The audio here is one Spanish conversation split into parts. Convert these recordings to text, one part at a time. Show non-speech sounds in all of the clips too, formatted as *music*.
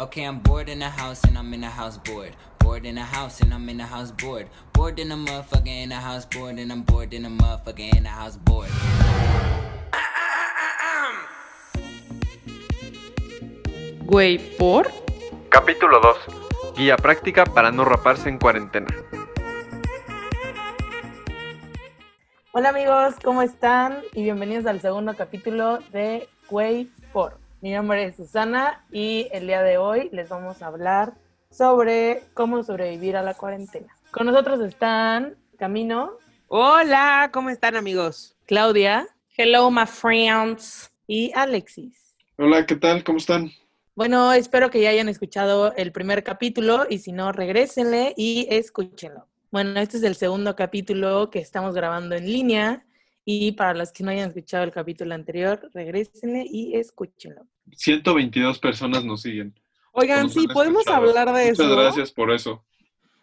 Okay, I'm bored in the house and I'm in the house bored. Bored in the house and I'm in the house bored. Bored in the motherfucker in the house bored and I'm bored in the motherfucker in the house bored. Güey, ¿por? Capítulo 2. Guía práctica para no raparse en cuarentena. Hola amigos, ¿cómo están? Y bienvenidos al segundo capítulo de Güey, ¿por? Mi nombre es Susana y el día de hoy les vamos a hablar sobre cómo sobrevivir a la cuarentena. Con nosotros están Camino, Hola, ¿cómo están amigos? Claudia, hello my friends, y Alexis. Hola, ¿qué tal? ¿Cómo están? Bueno, espero que ya hayan escuchado el primer capítulo y si no, regrésenle y escúchenlo. Bueno, este es el segundo capítulo que estamos grabando en línea y para los que no hayan escuchado el capítulo anterior, regrésenle y escúchenlo. 122 personas nos siguen. Oigan, Nos sí, podemos escuchado. hablar de eso. Muchas gracias por eso.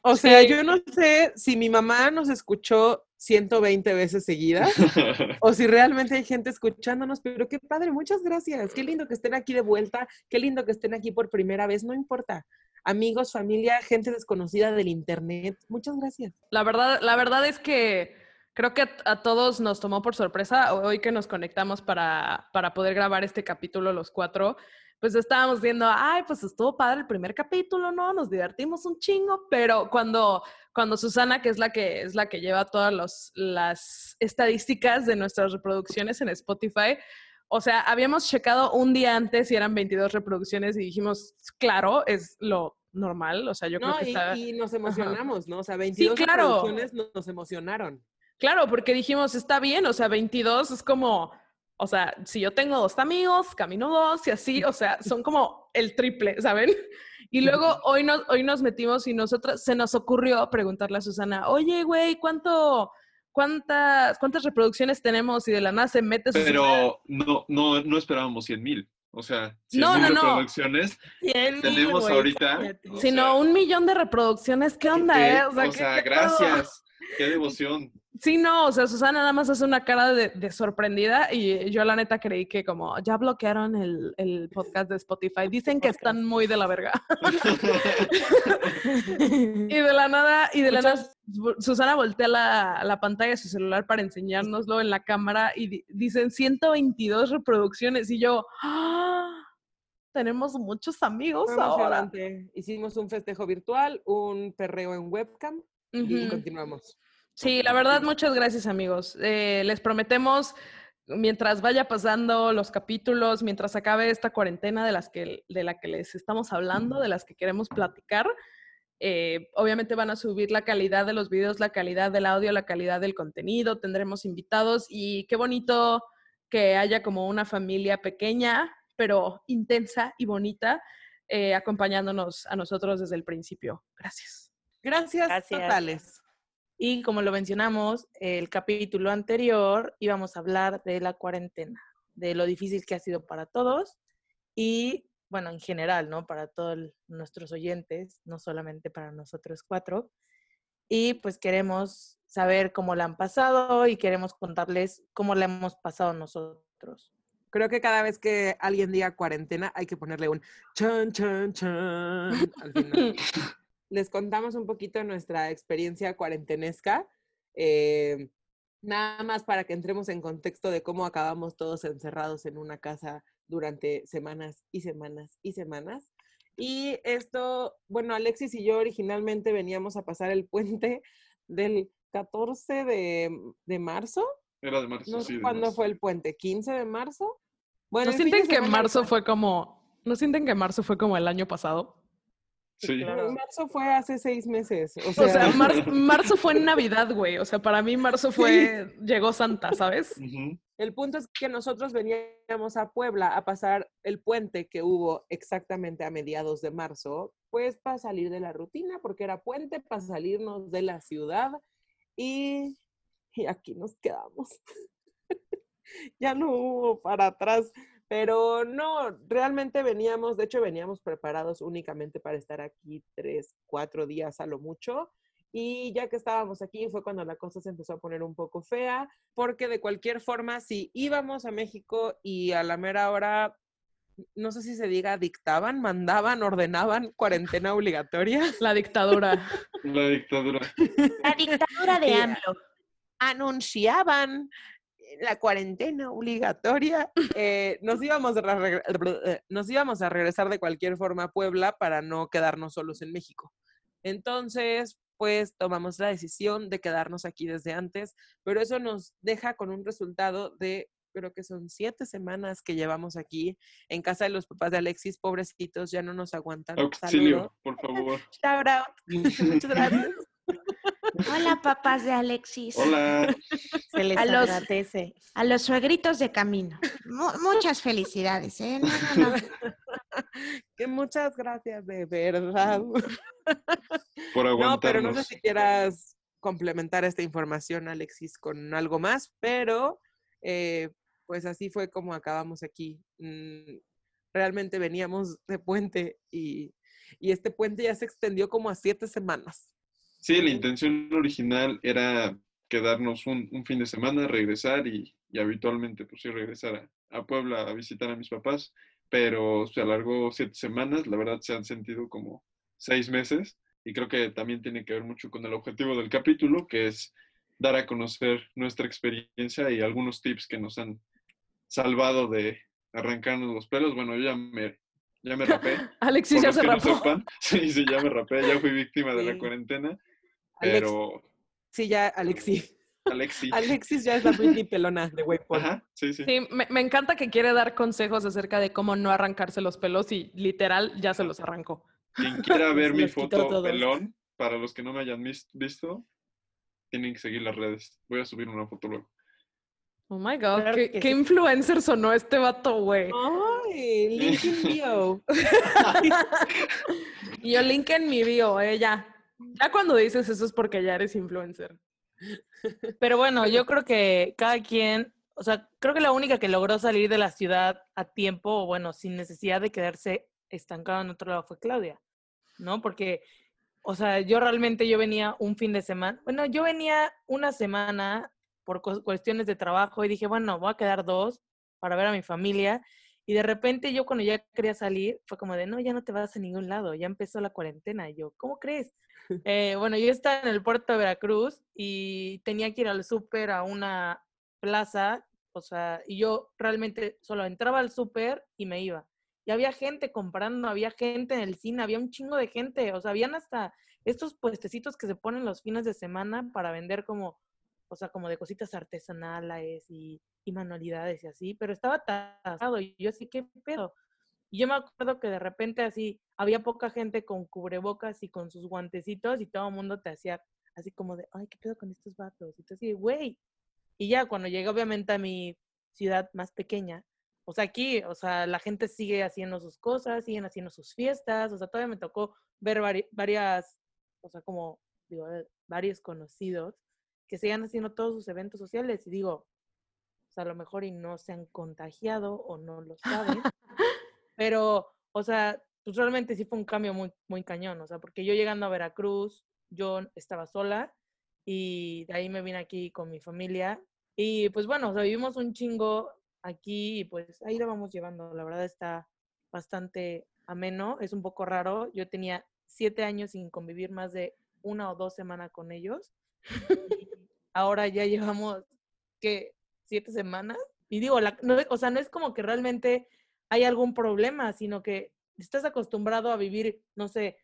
O sea, Sí. yo no sé si mi mamá nos escuchó 120 veces seguidas *laughs* o si realmente hay gente escuchándonos, pero qué padre, muchas gracias. Qué lindo que estén aquí de vuelta, qué lindo que estén aquí por primera vez, no importa. Amigos, familia, gente desconocida del internet, muchas gracias. La verdad, la verdad es que creo que a, todos nos tomó por sorpresa hoy que nos conectamos para, para poder grabar este capítulo los cuatro. Pues estábamos viendo, ay, pues estuvo padre el primer capítulo, ¿no? Nos divertimos un chingo, pero cuando, cuando Susana, que es la que es la que lleva todas los- las estadísticas de nuestras reproducciones en Spotify, o sea, habíamos checado un día antes y eran 22 reproducciones y dijimos, claro, es lo normal, o sea, yo No, creo que y, está... y nos emocionamos, ¿no? O sea, 22 claro. reproducciones nos emocionaron. Claro, porque dijimos, está bien, o sea, 22 es como, o sea, si yo tengo dos amigos, camino dos y así, o sea, son como el triple, ¿saben? *laughs* Y luego hoy nos, hoy nos metimos y nosotros, se nos ocurrió preguntarle a Susana, oye, güey, ¿cuánto, cuántas, cuántas reproducciones tenemos? Y de la nada se mete Susana. Pero no, no, no esperábamos 100 mil. O sea, 100 No, mil no, no. reproducciones Cien mil, tenemos güey, ahorita. o Sino sea, un millón de reproducciones, ¿qué onda, eh? O sea, ¿qué- qué pedo? gracias. Qué *laughs* devoción. Sí, no, o sea, Susana nada más hace una cara de, de sorprendida y yo la neta creí que como ya bloquearon el, el podcast de Spotify, dicen que están muy de la verga. *laughs* y de la nada, y de la nada, Susana voltea la, la pantalla de su celular para enseñárnoslo en la cámara y di- dicen 122 reproducciones y yo, ¡ah! tenemos muchos amigos ahora. Hicimos un festejo virtual, un perreo en webcam y continuamos. Sí, la verdad, muchas gracias amigos. Eh, les prometemos, mientras vaya pasando los capítulos, mientras acabe esta cuarentena de, las que, de la que les estamos hablando, de las que queremos platicar, eh, obviamente van a subir la calidad de los videos, la calidad del audio, la calidad del contenido, tendremos invitados y qué bonito que haya como una familia pequeña, pero intensa y bonita, eh, acompañándonos a nosotros desde el principio. Gracias. Gracias, Gracias. totales. Y como lo mencionamos, el capítulo anterior íbamos a hablar de la cuarentena, de lo difícil que ha sido para todos y, bueno, en general, ¿no? Para todos nuestros oyentes, no solamente para nosotros cuatro. Y pues queremos saber cómo la han pasado y queremos contarles cómo la hemos pasado nosotros. Creo que cada vez que alguien diga cuarentena hay que ponerle un chan, chan, chan al final. *laughs* Les contamos un poquito nuestra experiencia cuarentenesca, eh, nada más para que entremos en contexto de cómo acabamos todos encerrados en una casa durante semanas y semanas y semanas. Y esto, bueno, Alexis y yo originalmente veníamos a pasar el puente *laughs* del 14 de, de marzo. Era de marzo, No sí. sé de cuándo marzo. fue el puente, 15 de marzo. Bueno, ¿No sienten que marzo fue como, no sienten que marzo fue como el año pasado? Sí. Marzo fue hace seis meses. O O sea, sea, mar- *laughs* marzo fue en Navidad, güey. O sea, para mí marzo fue, llegó Santa, ¿sabes? El punto es que nosotros veníamos a Puebla a pasar el puente que hubo exactamente a mediados de marzo, pues para salir de la rutina, porque era puente para salirnos de la ciudad y, y aquí nos quedamos. *laughs* ya no hubo para atrás. Pero no, realmente veníamos, de hecho veníamos preparados únicamente para estar aquí tres, cuatro días a lo mucho. Y ya que estábamos aquí fue cuando la cosa se empezó a poner un poco fea, porque de cualquier forma, si íbamos a México y a la mera hora no sé si se diga dictaban, mandaban, ordenaban cuarentena obligatoria. *laughs* La dictadura. La dictadura. La dictadura de AMLO. anunciaban la cuarentena obligatoria, *laughs* eh, nos, íbamos a eh, nos íbamos a regresar de cualquier forma a Puebla para no quedarnos solos en México. Entonces, pues tomamos la decisión de quedarnos aquí desde antes, pero eso nos deja con un resultado de, creo que son siete semanas que llevamos aquí en casa de los papás de Alexis, pobrecitos, ya no nos aguantan. Auxilio, Saludos. por favor. *laughs* Shout out. *laughs* Muchas gracias. Hola, papás de Alexis. Hola. Se les A los- agradece. A los suegritos de camino. Mu- muchas felicidades, ¿eh? No, no, no. que muchas gracias, de verdad. *laughs* Por No, pero no sé aguantarnos. si quieras complementar esta información, Alexis, con algo más, pero eh, pues así fue como acabamos aquí. Mm, Realmente veníamos de puente y, y este puente ya se extendió como a siete semanas. Sí, la intención original era quedarnos un, un fin de semana, regresar y, y habitualmente, pues sí, regresar a, a Puebla a visitar a mis papás, pero se alargó siete semanas, la verdad se han sentido como seis meses y creo que también tiene que ver mucho con el objetivo del capítulo, que es dar a conocer nuestra experiencia y algunos tips que nos han salvado de arrancarnos los pelos. Bueno, yo ya me, ya me rapé. *laughs* Alexis ya se no rapó. sepan, *laughs* sí, sí, ya me rapé, ya fui víctima de la Sí. Alex- pero Sí, ya, Alexis. Alexi. *laughs* Alexis ya es la Britney pelona de Waypoint. Ajá, sí, sí. Sí, me, me encanta que quiere dar consejos acerca de cómo no arrancarse los pelos y literal ya se los arrancó. Quien quiera ver *laughs* mi foto pelón, para los que no me hayan vis- visto, tienen que seguir las redes. Voy a subir una foto luego. Oh my god, Claro qué, qué sí. influencer sonó este vato, güey. Ay, link in *laughs* bio. Y yo link en mi bio, eh, ya. Ya cuando dices eso es porque ya eres influencer. *laughs* Pero bueno, yo creo que cada quien, o sea, creo que la única que logró salir de la ciudad a tiempo, o bueno, sin necesidad de quedarse estancado en otro lado fue Claudia, ¿no? Porque, o sea, yo realmente yo venía un fin de semana, bueno, yo venía una semana por cu- cuestiones de trabajo y dije, bueno, voy a quedar dos para ver a mi familia. Y de repente yo cuando ya quería salir, fue como de, no, ya no te vas a ningún lado, ya empezó la cuarentena. Y yo, ¿cómo crees? *laughs* Eh, bueno, yo estaba en el puerto de Veracruz y tenía que ir al súper a una plaza, o sea, y yo realmente solo entraba al súper y me iba. Y había gente comprando, había gente en el cine, había un chingo de gente, o sea, habían hasta estos puestecitos que se ponen los fines de semana para vender como, o sea, como de cositas artesanales y, manualidades y así, pero estaba atascado y yo así, ¿qué pedo? Y yo me acuerdo que de repente así había poca gente con cubrebocas y con sus guantecitos y todo el mundo te hacía así como de, ay, ¿qué pedo con estos vatos? Y tú así, güey. Y ya cuando llegué obviamente a mi ciudad más pequeña, o sea, aquí, o sea, la gente sigue haciendo sus cosas, siguen haciendo sus fiestas, o sea, todavía me tocó ver vari- varias, o sea, como, digo, varios conocidos que sigan haciendo todos sus eventos sociales y digo, o sea, a lo mejor y no se han contagiado o no lo saben, *laughs* pero, o sea, pues realmente sí fue un cambio muy, muy cañón, o sea, porque yo llegando a Veracruz, yo estaba sola y de ahí me vine aquí con mi familia y pues bueno, o sea, vivimos un chingo aquí y pues ahí lo vamos llevando, la verdad está bastante ameno, es un poco raro, yo tenía siete años sin convivir más de una o dos semanas con ellos *laughs* y ahora ya llevamos, ¿qué? ¿Siete semanas? Y digo, la, no, o sea, no es como que realmente hay algún problema, sino que estás acostumbrado a vivir, no sé,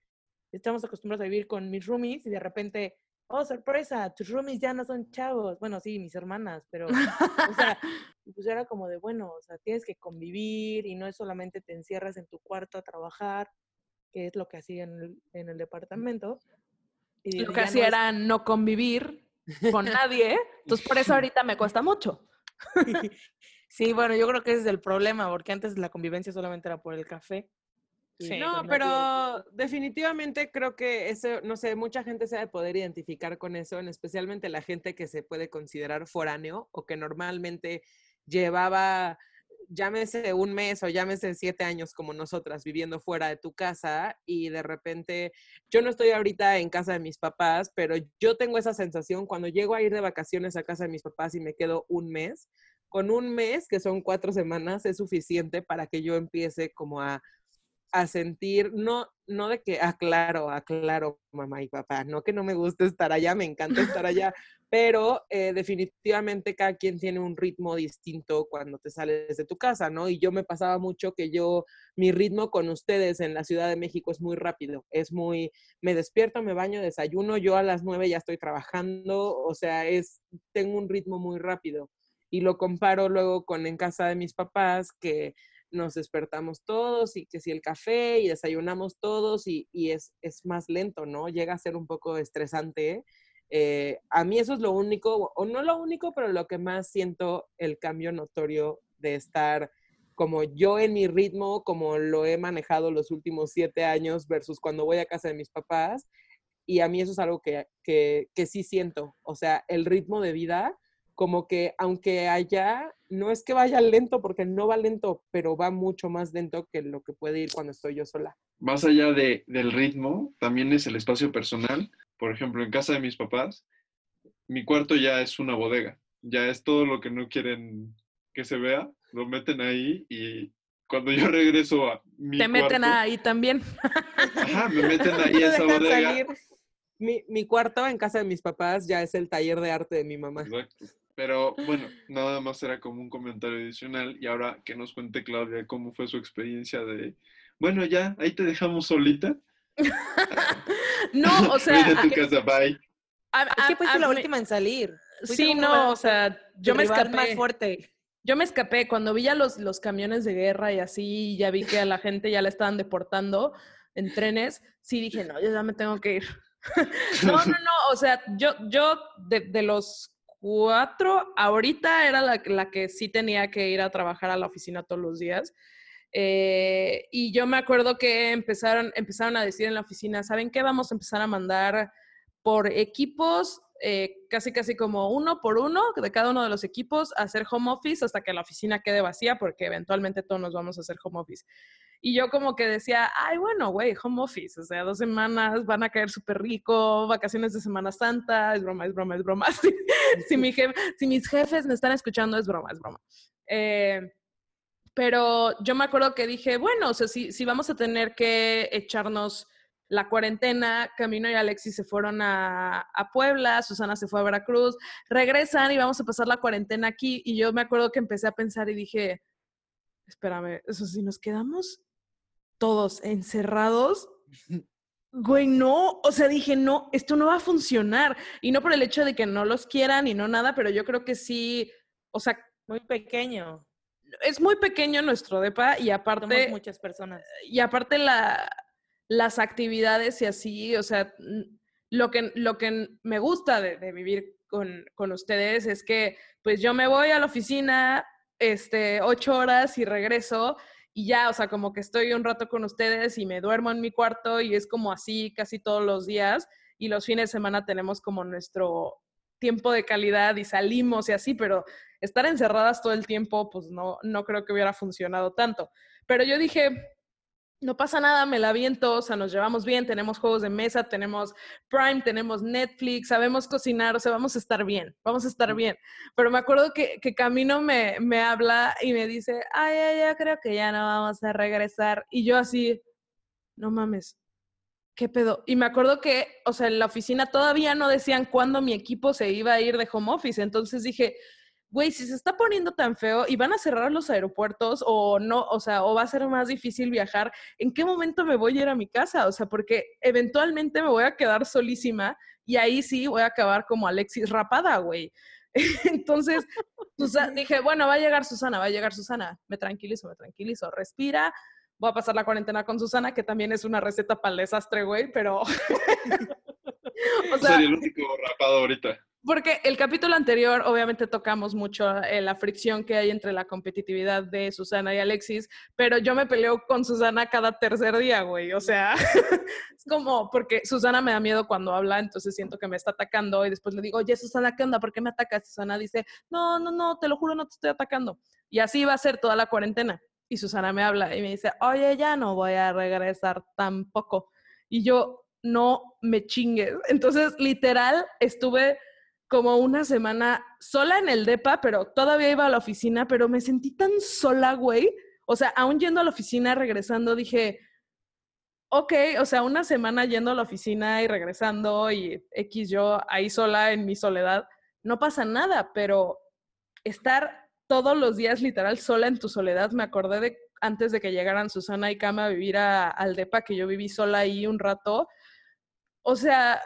estamos acostumbrados a vivir con mis roomies y de repente, oh, sorpresa, tus roomies ya no son chavos. Bueno, sí, mis hermanas, pero, o sea, *laughs* pues era como de, bueno, o sea, tienes que convivir y no es solamente te encierras en tu cuarto a trabajar, que es lo que hacía en el, en el departamento. Y Lo que "Ya no hacía es- era no convivir con nadie, entonces por eso ahorita me cuesta mucho. *laughs* Sí, bueno, yo creo que ese es el problema, porque antes la convivencia solamente era por el café. Sí. pues No, nadie- pero definitivamente creo que eso, no sé, mucha gente se ha de poder identificar con eso, en especialmente la gente que se puede considerar foráneo o que normalmente llevaba, llámese un mes o llámese siete años como nosotras viviendo fuera de tu casa y de repente, yo no estoy ahorita en casa de mis papás, pero yo tengo esa sensación cuando llego a ir de vacaciones a casa de mis papás y me quedo un mes, con un mes, que son cuatro semanas, es suficiente para que yo empiece como a, a sentir, no, no de que, aclaro, aclaro, mamá y papá, no que no me guste estar allá, me encanta estar allá, pero eh, definitivamente cada quien tiene un ritmo distinto cuando te sales de tu casa, ¿no? Y yo me pasaba mucho que yo, mi ritmo con ustedes en la Ciudad de México es muy rápido, es muy, me despierto, me baño, desayuno, yo a las nueve ya estoy trabajando, o sea, es, tengo un ritmo muy rápido. Y lo comparo luego con en casa de mis papás, que nos despertamos todos y que si el café y desayunamos todos y, y es, es más lento, ¿no? Llega a ser un poco estresante. Eh, a mí eso es lo único, o no lo único, pero lo que más siento el cambio notorio de estar como yo en mi ritmo, como lo he manejado los últimos siete años versus cuando voy a casa de mis papás. Y a mí eso es algo que, que, que sí siento. O sea, el ritmo de vida como que aunque allá no es que vaya lento porque no va lento, pero va mucho más lento que lo que puede ir cuando estoy yo sola. Más allá de, del ritmo, también es el espacio personal. Por ejemplo, en casa de mis papás, mi cuarto ya es una bodega. Ya es todo lo que no quieren que se vea, lo meten ahí y cuando yo *laughs* regreso a mi Te meten cuarto- ahí también. Ajá, me meten *laughs* ahí No a esa bodega. salir. Mi, mi cuarto en casa de mis papás ya es el taller de arte de mi mamá. Exacto. Pero bueno, nada más era como un comentario adicional y ahora que nos cuente Claudia cómo fue su experiencia de, bueno, ya, ahí te dejamos solita. *laughs* No, *laughs* o sea, Vete a tu casa, bye. a- Es que fuiste a la última en salir. Fuiste Sí, no, o sea, yo me escapé. más fuerte. Yo me escapé cuando vi ya los, los camiones de guerra y así, ya vi que a la gente ya la estaban deportando en trenes, sí dije, no, yo ya me tengo que ir. *laughs* no, no, no, o sea, yo, yo de, de los cuatro, ahorita era la, la que sí tenía que ir a trabajar a la oficina todos los días. Eh, y yo me acuerdo que empezaron, empezaron a decir en la oficina, ¿saben qué? Vamos a empezar a mandar por equipos, eh, casi casi como uno por uno de cada uno de los equipos, a hacer home office hasta que la oficina quede vacía, porque eventualmente todos nos vamos a hacer home office. Y yo como que decía, ay, bueno, güey, home office, o sea, dos semanas van a caer súper rico, vacaciones de Semana Santa, es broma, es broma, es broma. *laughs* si, mi si mis jefes me están escuchando, es broma, es broma. Eh, pero yo me acuerdo que dije, bueno, o sea, si, si vamos a tener que echarnos la cuarentena, Camino y Alexis se fueron a, a Puebla, Susana se fue a Veracruz, regresan y vamos a pasar la cuarentena aquí. Y yo me acuerdo que empecé a pensar y dije, espérame, eso si nos quedamos todos encerrados, *laughs* güey, no, o sea, dije, no, esto no va a funcionar. Y no por el hecho de que no los quieran y no nada, pero yo creo que sí, o sea, Muy pequeño. Es muy pequeño nuestro depa y Somos aparte, muchas personas. y aparte la, las actividades y así, o sea, lo que, lo que me gusta de, de vivir con, con ustedes es que pues yo me voy a la oficina este, ocho horas y regreso y ya, o sea, como que estoy un rato con ustedes y me duermo en mi cuarto y es como así casi todos los días y los fines de semana tenemos como nuestro tiempo de calidad y salimos y así, pero estar encerradas todo el tiempo, pues no, no creo que hubiera funcionado tanto. Pero yo dije, no pasa nada, me la viento, o sea, nos llevamos bien, tenemos juegos de mesa, tenemos Prime, tenemos Netflix, sabemos cocinar, o sea, vamos a estar bien, vamos a estar bien. Pero me acuerdo que, que Camino me, me habla y me dice, ay, ay, ya creo que ya no vamos a regresar. Y yo así, no mames, ¿qué pedo? Y me acuerdo que, o sea, en la oficina todavía no decían cuándo mi equipo se iba a ir de home office, entonces dije, güey, si se está poniendo tan feo y van a cerrar los aeropuertos o no, o sea, o va a ser más difícil viajar, ¿en qué momento me voy a ir a mi casa? O sea, porque eventualmente me voy a quedar solísima y ahí sí voy a acabar como Alexis rapada, güey. *laughs* Entonces, Susa- dije, bueno, va a llegar Susana, va a llegar Susana. Me tranquilizo, me tranquilizo. Respira. Voy a pasar la cuarentena con Susana, que también es una receta para el desastre, güey, pero... *laughs* o sea, Sería el único rapado ahorita. porque el capítulo anterior, obviamente, tocamos mucho eh, la fricción que hay entre la competitividad de Susana y Alexis, pero yo me peleo con Susana cada tercer día, güey. O sea, *laughs* es como porque Susana me da miedo cuando habla, entonces siento que me está atacando y después le digo, oye, Susana, ¿qué onda? ¿Por qué me atacas? Susana dice, no, no, no, te lo juro, no te estoy atacando. Y así va a ser toda la cuarentena. Y Susana me habla y me dice, oye, ya no voy a regresar tampoco. Y yo, no me chingues. *laughs* Entonces, literal, estuve como una semana sola en el DEPA, pero todavía iba a la oficina, pero me sentí tan sola, güey. O sea, aún yendo a la oficina, regresando, dije, ok, o sea, una semana yendo a la oficina y regresando y X yo ahí sola en mi soledad, no pasa nada, pero estar todos los días literal sola en tu soledad, me acordé de antes de que llegaran Susana y Cama a vivir a, al DEPA, que yo viví sola ahí un rato. O sea,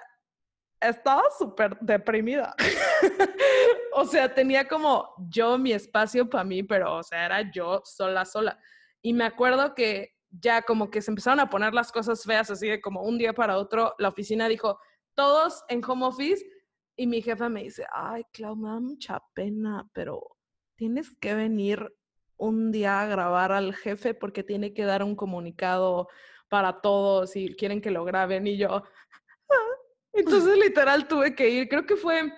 estaba súper deprimida. *laughs* o sea, tenía como yo mi espacio para mí, pero, o sea, era yo sola, sola. Y me acuerdo que ya como que se empezaron a poner las cosas feas, así de como un día para otro, la oficina dijo, todos en home office, y mi jefa me dice, ay, Clau, me da mucha pena, pero tienes que venir un día a grabar al jefe porque tiene que dar un comunicado para todos y quieren que lo graben y yo, *laughs* entonces *laughs* literal tuve que ir, creo que fue,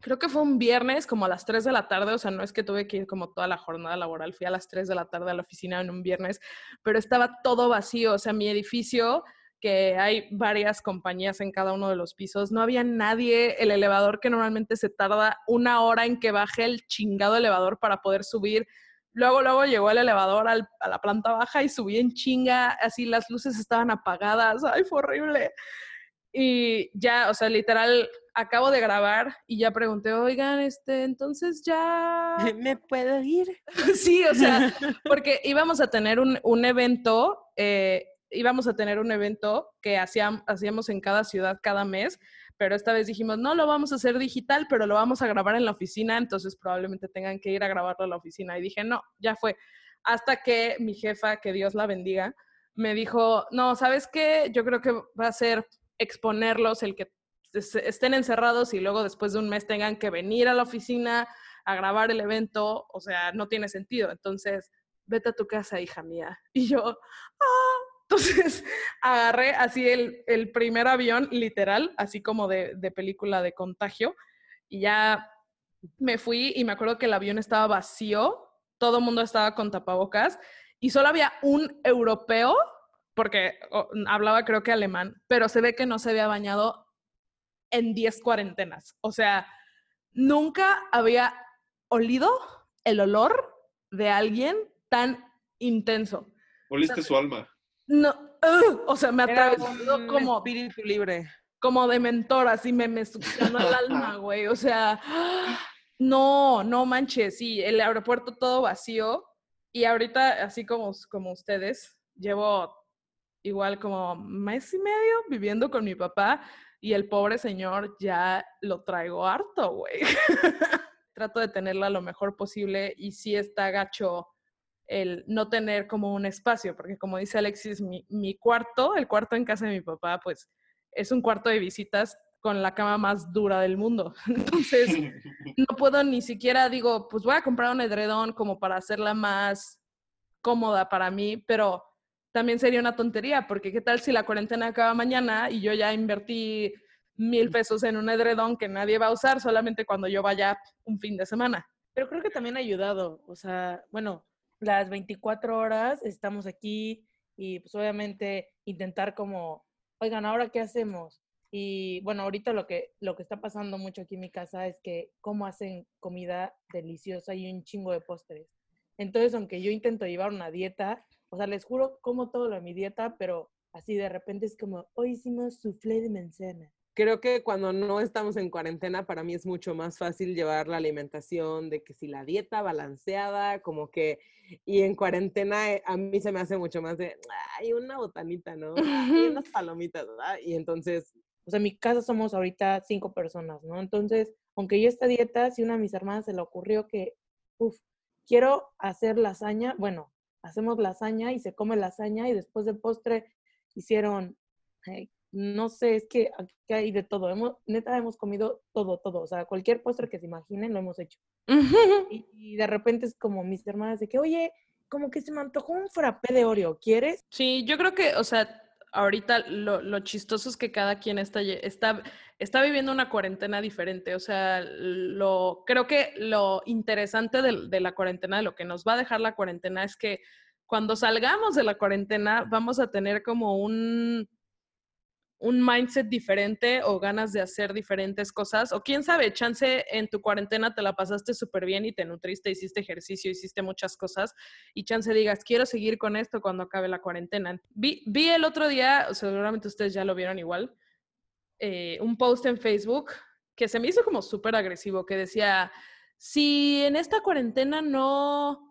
creo que fue un viernes como a las 3 de la tarde, o sea, no es que tuve que ir como toda la jornada laboral, fui a las 3 de la tarde a la oficina en un viernes, pero estaba todo vacío, o sea, mi edificio que hay varias compañías en cada uno de los pisos, no había nadie, el elevador que normalmente se tarda una hora en que baje el chingado elevador para poder subir. Luego, luego llegó el elevador a la planta baja y subí en chinga, así las luces estaban apagadas, ay, fue horrible. Y ya, o sea, literal, acabo de grabar y ya pregunté, oigan, este, entonces ya... *laughs* ¿Me puedo ir? *laughs* sí, o sea, porque íbamos a tener un, un evento, eh, íbamos a tener un evento que hacíamos, en cada ciudad cada mes, pero esta vez dijimos, no lo vamos a hacer digital, pero lo vamos a grabar en la oficina, entonces probablemente tengan que ir a grabarlo a la oficina. Y dije, no, ya fue. Hasta que mi jefa, que Dios la bendiga, me dijo, no, ¿sabes qué? Yo creo que va a ser exponerlos, el que estén encerrados y luego después de un mes tengan que venir a la oficina a grabar el evento, o sea, no tiene sentido. Entonces, vete a tu casa, hija mía. *laughs* Y yo, ah. Entonces, *laughs* agarré así el, el, primer avión, literal, así como de, de película de contagio, y ya me fui y me acuerdo que el avión estaba vacío, todo el mundo estaba con tapabocas y solo había un europeo porque hablaba creo que alemán, pero se ve que no se había bañado en 10 cuarentenas. O sea, nunca había olido el olor de alguien tan intenso. Oliste su alma. No, o sea, me atravesó como espíritu libre. Como de mentor, así me, me succionó el alma, güey. O sea, *gasps* no, no manches, sí, el aeropuerto todo vacío. Y ahorita, así como, como ustedes, llevo igual como mes y medio viviendo con mi papá y el pobre señor ya lo traigo harto, güey. *laughs* Trato de tenerla lo mejor posible y sí está gacho el no tener como un espacio, porque como dice Alexis, mi, mi cuarto, el cuarto en casa de mi papá, pues es un cuarto de visitas con la cama más dura del mundo. *laughs* Entonces, *laughs* no puedo ni siquiera, digo, pues voy a comprar un edredón como para hacerla más cómoda para mí, pero también sería una tontería, porque qué tal si la cuarentena acaba mañana y yo ya invertí mil pesos en un edredón que nadie va a usar solamente cuando yo vaya un fin de semana. Pero creo que también ha ayudado, o sea, bueno, las 24 horas estamos aquí y pues obviamente intentar como, oigan, ahora qué hacemos? Y bueno, ahorita lo que, lo que está pasando mucho aquí en mi casa es que cómo hacen comida deliciosa y un chingo de postres. Entonces, aunque yo intento llevar una dieta, o sea, les juro como todo lo de mi dieta, pero así de repente es como, hoy hicimos soufflé de manzana. Creo que cuando no estamos en cuarentena, para mí es mucho más fácil llevar la alimentación, de que si la dieta balanceada, como que, y en cuarentena eh, a mí se me hace mucho más de, hay una botanita, ¿no? Hay unas palomitas, ¿verdad? Y entonces... O sea, en mi casa somos ahorita cinco personas, ¿no? Entonces, aunque yo esta dieta, si una de mis hermanas se le ocurrió que, uff, quiero hacer lasaña, bueno, hacemos lasaña y se come lasaña y después de postre hicieron, no sé, es que aquí hay de todo. Hemos, neta, hemos comido todo, todo. O sea, cualquier postre que se imaginen lo hemos hecho. y, de repente es como mis hermanas de que, oye, como que se me antojó un frappé de Oreo, ¿quieres? Sí, yo creo que, o sea, ahorita lo, lo chistoso es que cada quien está, está, está viviendo una cuarentena diferente. O sea, lo, creo que lo interesante de, de, la cuarentena, de lo que nos va a dejar la cuarentena, es que cuando salgamos de la cuarentena vamos a tener como un, un mindset diferente o ganas de hacer diferentes cosas. O quién sabe, chance en tu cuarentena te la pasaste súper bien y te nutriste, hiciste ejercicio, hiciste muchas cosas y chance digas, quiero seguir con esto cuando acabe la cuarentena. Vi, vi el otro día, seguramente ustedes ya lo vieron igual, eh, un post en Facebook que se me hizo como súper agresivo, que decía, si en esta cuarentena no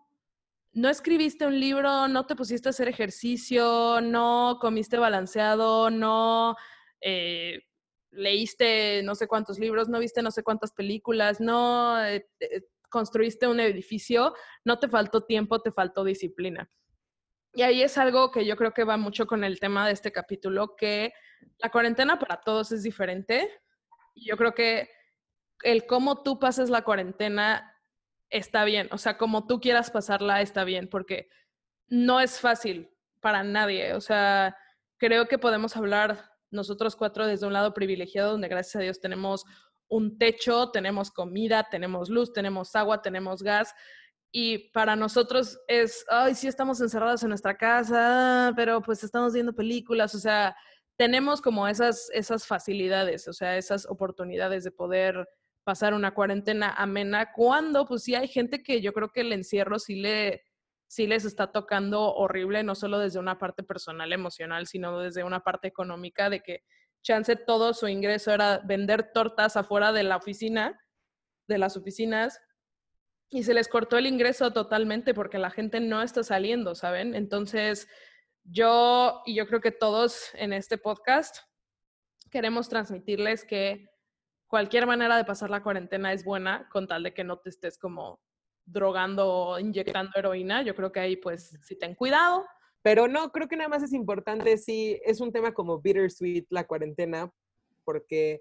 no escribiste un libro, no te pusiste a hacer ejercicio, no comiste balanceado, no eh, leíste no sé cuántos libros, no viste no sé cuántas películas, no eh, eh, construiste un edificio, no te faltó tiempo, te faltó disciplina. Y ahí es algo que yo creo que va mucho con el tema de este capítulo, que la cuarentena para todos es diferente. Yo creo que el cómo tú pases la cuarentena está bien. O sea, como tú quieras pasarla, está bien, porque no es fácil para nadie. O sea, creo que podemos hablar nosotros cuatro desde un lado privilegiado, donde gracias a Dios tenemos un techo, tenemos comida, tenemos luz, tenemos agua, tenemos gas. Y para nosotros es, ay, sí estamos encerrados en nuestra casa, pero pues estamos viendo películas, o sea, tenemos como esas, esas facilidades, o sea, esas oportunidades de poder pasar una cuarentena amena, cuando pues sí hay gente que yo creo que el encierro sí, le, sí les está tocando horrible, no solo desde una parte personal, emocional, sino desde una parte económica, de que chance todo su ingreso era vender tortas afuera de la oficina, de las oficinas, y se les cortó el ingreso totalmente porque la gente no está saliendo, ¿saben? Entonces, yo y yo creo que todos en este podcast queremos transmitirles que cualquier manera de pasar la cuarentena es buena con tal de que no te estés como drogando o inyectando heroína. Yo creo que ahí pues si ten cuidado. Pero no, creo que nada más es importante, sí, es un tema como bittersweet la cuarentena, porque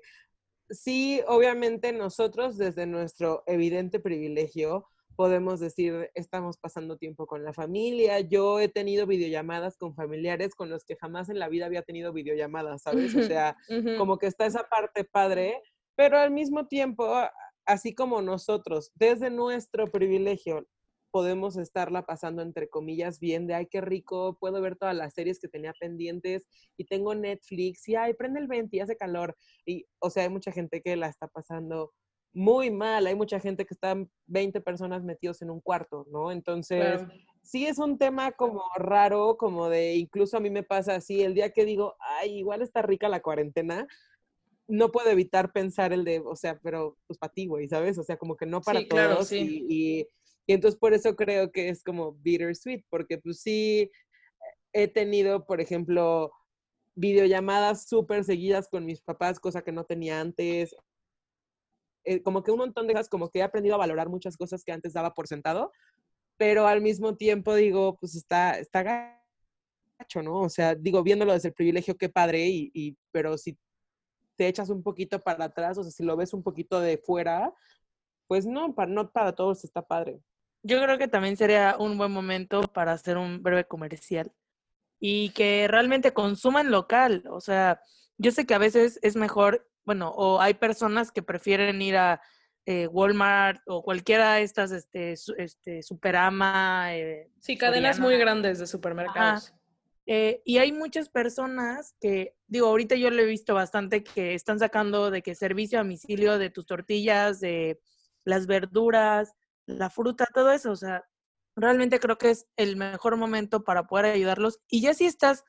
sí, obviamente nosotros desde nuestro evidente privilegio podemos decir, estamos pasando tiempo con la familia. Yo he tenido videollamadas con familiares con los que jamás en la vida había tenido videollamadas, ¿sabes? O sea, como que está esa parte padre, pero al mismo tiempo, así como nosotros, desde nuestro privilegio, podemos estarla pasando entre comillas bien de, ay, qué rico, puedo ver todas las series que tenía pendientes y tengo Netflix y, ay, prende el 20 y hace calor. Y, o sea, hay mucha gente que la está pasando muy mal, hay mucha gente que están 20 personas metidos en un cuarto, ¿no? Entonces, sí es un tema como raro, como de, incluso a mí me pasa así, el día que digo, ay, igual está rica la cuarentena, no puedo evitar pensar el de, o sea, pero pues para ti, güey, ¿sabes? O sea, como que no para todos. Claro, sí. y, y, entonces por eso creo que es como bittersweet, porque pues sí he tenido, por ejemplo, videollamadas súper seguidas con mis papás, cosa que no tenía antes. Eh, como que un montón de cosas, como que he aprendido a valorar muchas cosas que antes daba por sentado, pero al mismo tiempo digo, pues está, está gacho, ¿no? O sea, digo, viéndolo desde el privilegio, qué padre, y, y pero si te echas un poquito para atrás, o sea, si lo ves un poquito de fuera, pues no, para, no para todos está padre. Yo creo que también sería un buen momento para hacer un breve comercial y que realmente consuman local. O sea, yo sé que a veces es mejor, bueno, o hay personas que prefieren ir a eh, Walmart o cualquiera de estas, este, este Superama. Eh, sí, cadenas muy grandes de supermercados. Eh, y hay muchas personas que, digo, ahorita yo lo he visto bastante que están sacando de que servicio a domicilio de tus tortillas, de las verduras, la fruta, todo eso. O sea, realmente creo que es el mejor momento para poder ayudarlos. Y ya si estás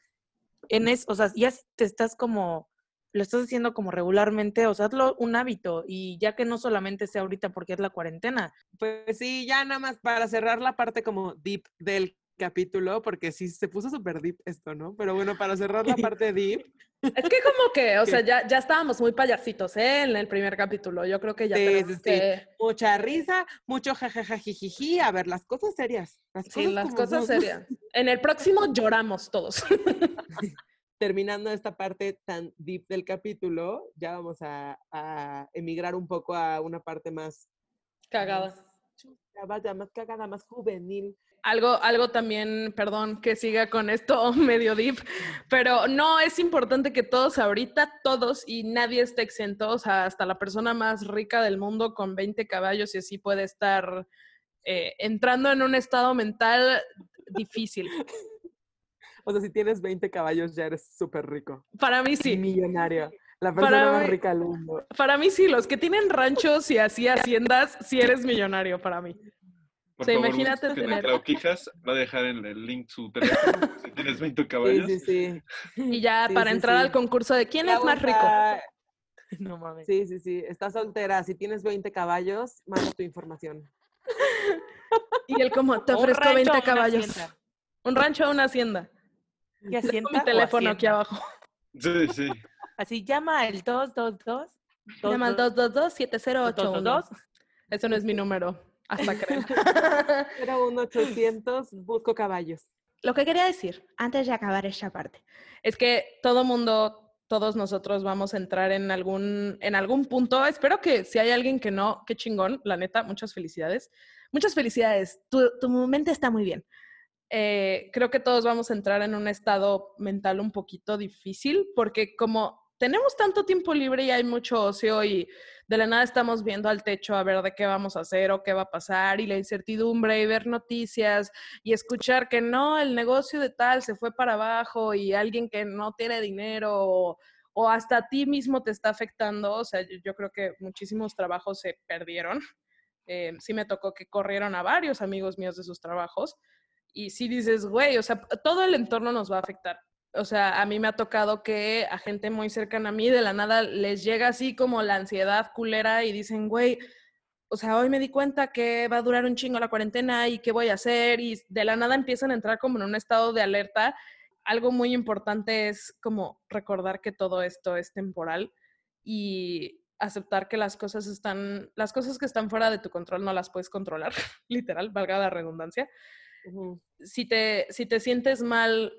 en eso, o sea, ya te estás como, lo estás haciendo como regularmente, o sea, hazlo un hábito. Y ya que no solamente sea ahorita porque es la cuarentena. Pues sí, ya nada más para cerrar la parte como deep del capítulo, porque sí se puso súper deep esto, ¿no? Pero bueno, para cerrar la *laughs* parte deep. Es que como que, o sea, ya, ya estábamos muy payasitos, ¿eh? En el primer capítulo. Yo creo que ya sí, que... Mucha risa, mucho jajajajijiji. A ver, las cosas serias. sí, las cosas serias. En el próximo lloramos todos. *laughs* Terminando esta parte tan deep del capítulo, ya vamos a, a emigrar un poco a una parte más... Cagada. Más, más cagada, más juvenil algo, algo también, perdón que siga con esto *laughs* medio deep, pero no es importante que todos ahorita, todos y nadie esté exento, o sea, hasta la persona más rica del mundo con 20 caballos y así puede estar eh, entrando en un estado mental difícil. *laughs* O sea, si tienes 20 caballos ya eres súper rico. Para mí sí. Millonario. La Para persona más mí- rica del mundo. Para mí sí, los que tienen ranchos y así haciendas, sí eres millonario para mí. Por O sea, favor, imagínate a tener- Clau Quijas, va a dejar en el link su teléfono *laughs* si tienes 20 caballos. Sí, sí, sí. Y ya Sí, para sí, entrar sí. al concurso de quién es más rico. *laughs* No mames. Sí, sí, sí. Estás soltera. Si tienes 20 caballos, manda tu información. Y él como, te *laughs* ofrezco rancho 20 o una caballos. hacienda. Un rancho o una hacienda. ¿Qué hacienda mi teléfono aquí abajo. Sí, sí. Así llama al 222. Llama al 222-7081. 222. Eso no es mi número. Hasta creen. Pero *laughs* un 800, busco caballos. Lo que quería decir, antes de acabar esta parte, es que todo mundo, todos nosotros vamos a entrar en algún, en algún punto. Espero que si hay alguien que no, qué chingón, la neta, muchas felicidades. Muchas felicidades, tu, tu mente está muy bien. Eh, creo que todos vamos a entrar en un estado mental un poquito difícil porque como tenemos tanto tiempo libre y hay mucho ocio y de la nada estamos viendo al techo a ver de qué vamos a hacer o qué va a pasar y la incertidumbre y ver noticias y escuchar que no, el negocio de tal se fue para abajo y alguien que no tiene dinero o, hasta a ti mismo te está afectando. O sea, yo, yo creo que muchísimos trabajos se perdieron. Eh, sí me tocó que corrieron a varios amigos míos de sus trabajos y sí dices, güey, o sea, todo el entorno nos va a afectar. O sea, a mí me ha tocado que a gente muy cercana a mí de la nada les llega así como la ansiedad culera y dicen, güey, o sea, hoy me di cuenta que va a durar un chingo la cuarentena y qué voy a hacer y de la nada empiezan a entrar como en un estado de alerta. Algo muy importante es como recordar que todo esto es temporal y aceptar que las cosas están, las cosas que están fuera de tu control no las puedes controlar, *laughs* literal, valga la redundancia si te, si te sientes mal